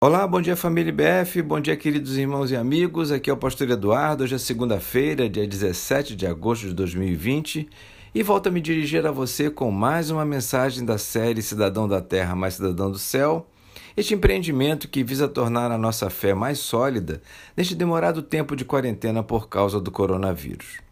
Olá, bom dia família IBF, bom dia queridos irmãos e amigos. Aqui é o pastor Eduardo. Hoje é segunda-feira, dia 17 de agosto de 2020, e volto a me dirigir a você com mais uma mensagem da série Cidadão da Terra mais Cidadão do Céu. Este empreendimento que visa tornar a nossa fé mais sólida neste demorado tempo de quarentena por causa do coronavírus.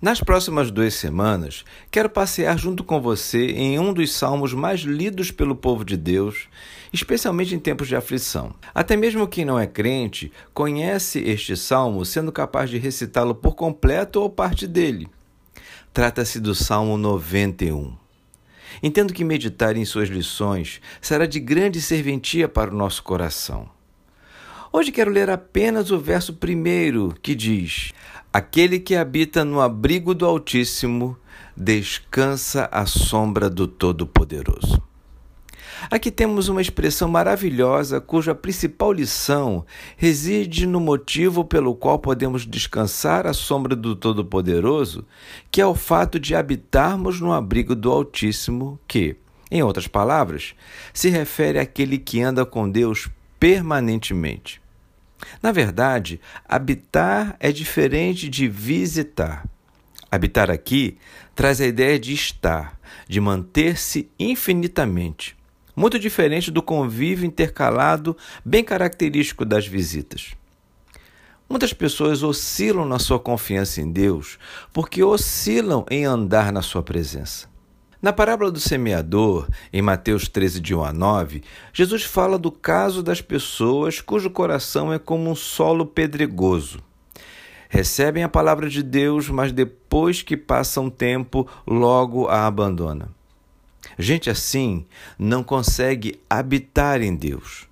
Nas próximas duas semanas, quero passear junto com você em um dos salmos mais lidos pelo povo de Deus, especialmente em tempos de aflição. Até mesmo quem não é crente conhece este salmo, sendo capaz de recitá-lo por completo ou parte dele. Trata-se do Salmo 91. Entendo que meditar em suas lições será de grande serventia para o nosso coração. Hoje quero ler apenas o verso primeiro, que diz: Aquele que habita no abrigo do Altíssimo descansa à sombra do Todo-Poderoso. Aqui temos uma expressão maravilhosa cuja principal lição reside no motivo pelo qual podemos descansar à sombra do Todo-Poderoso, que é o fato de habitarmos no abrigo do Altíssimo, que, em outras palavras, se refere àquele que anda com Deus permanentemente. Na verdade, habitar é diferente de visitar. Habitar aqui traz a ideia de estar, de manter-se infinitamente, muito diferente do convívio intercalado, bem característico das visitas. Muitas pessoas oscilam na sua confiança em Deus porque oscilam em andar na sua presença. Na parábola do semeador, em Mateus 13, de 1 a 9, Jesus fala do caso das pessoas cujo coração é como um solo pedregoso. Recebem a palavra de Deus, mas depois que passa um tempo, logo a abandona. Gente assim não consegue habitar em Deus.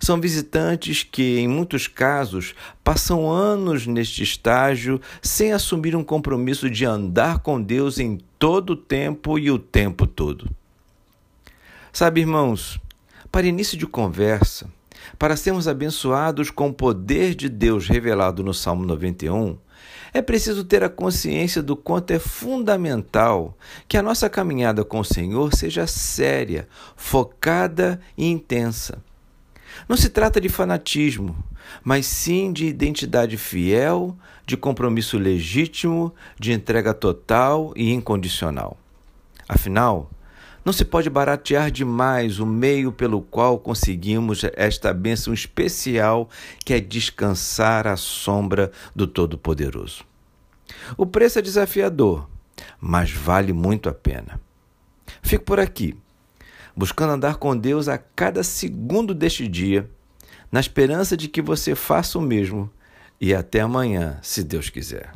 São visitantes que, em muitos casos, passam anos neste estágio sem assumir um compromisso de andar com Deus em todo o tempo e o tempo todo. Sabe, irmãos, para início de conversa, para sermos abençoados com o poder de Deus revelado no Salmo 91, é preciso ter a consciência do quanto é fundamental que a nossa caminhada com o Senhor seja séria, focada e intensa. Não se trata de fanatismo, mas sim de identidade fiel, de compromisso legítimo, de entrega total e incondicional. Afinal, não se pode baratear demais o meio pelo qual conseguimos esta bênção especial que é descansar à sombra do Todo-Poderoso. O preço é desafiador, mas vale muito a pena. Fico por aqui buscando andar com Deus a cada segundo deste dia, na esperança de que você faça o mesmo. E até amanhã, se Deus quiser.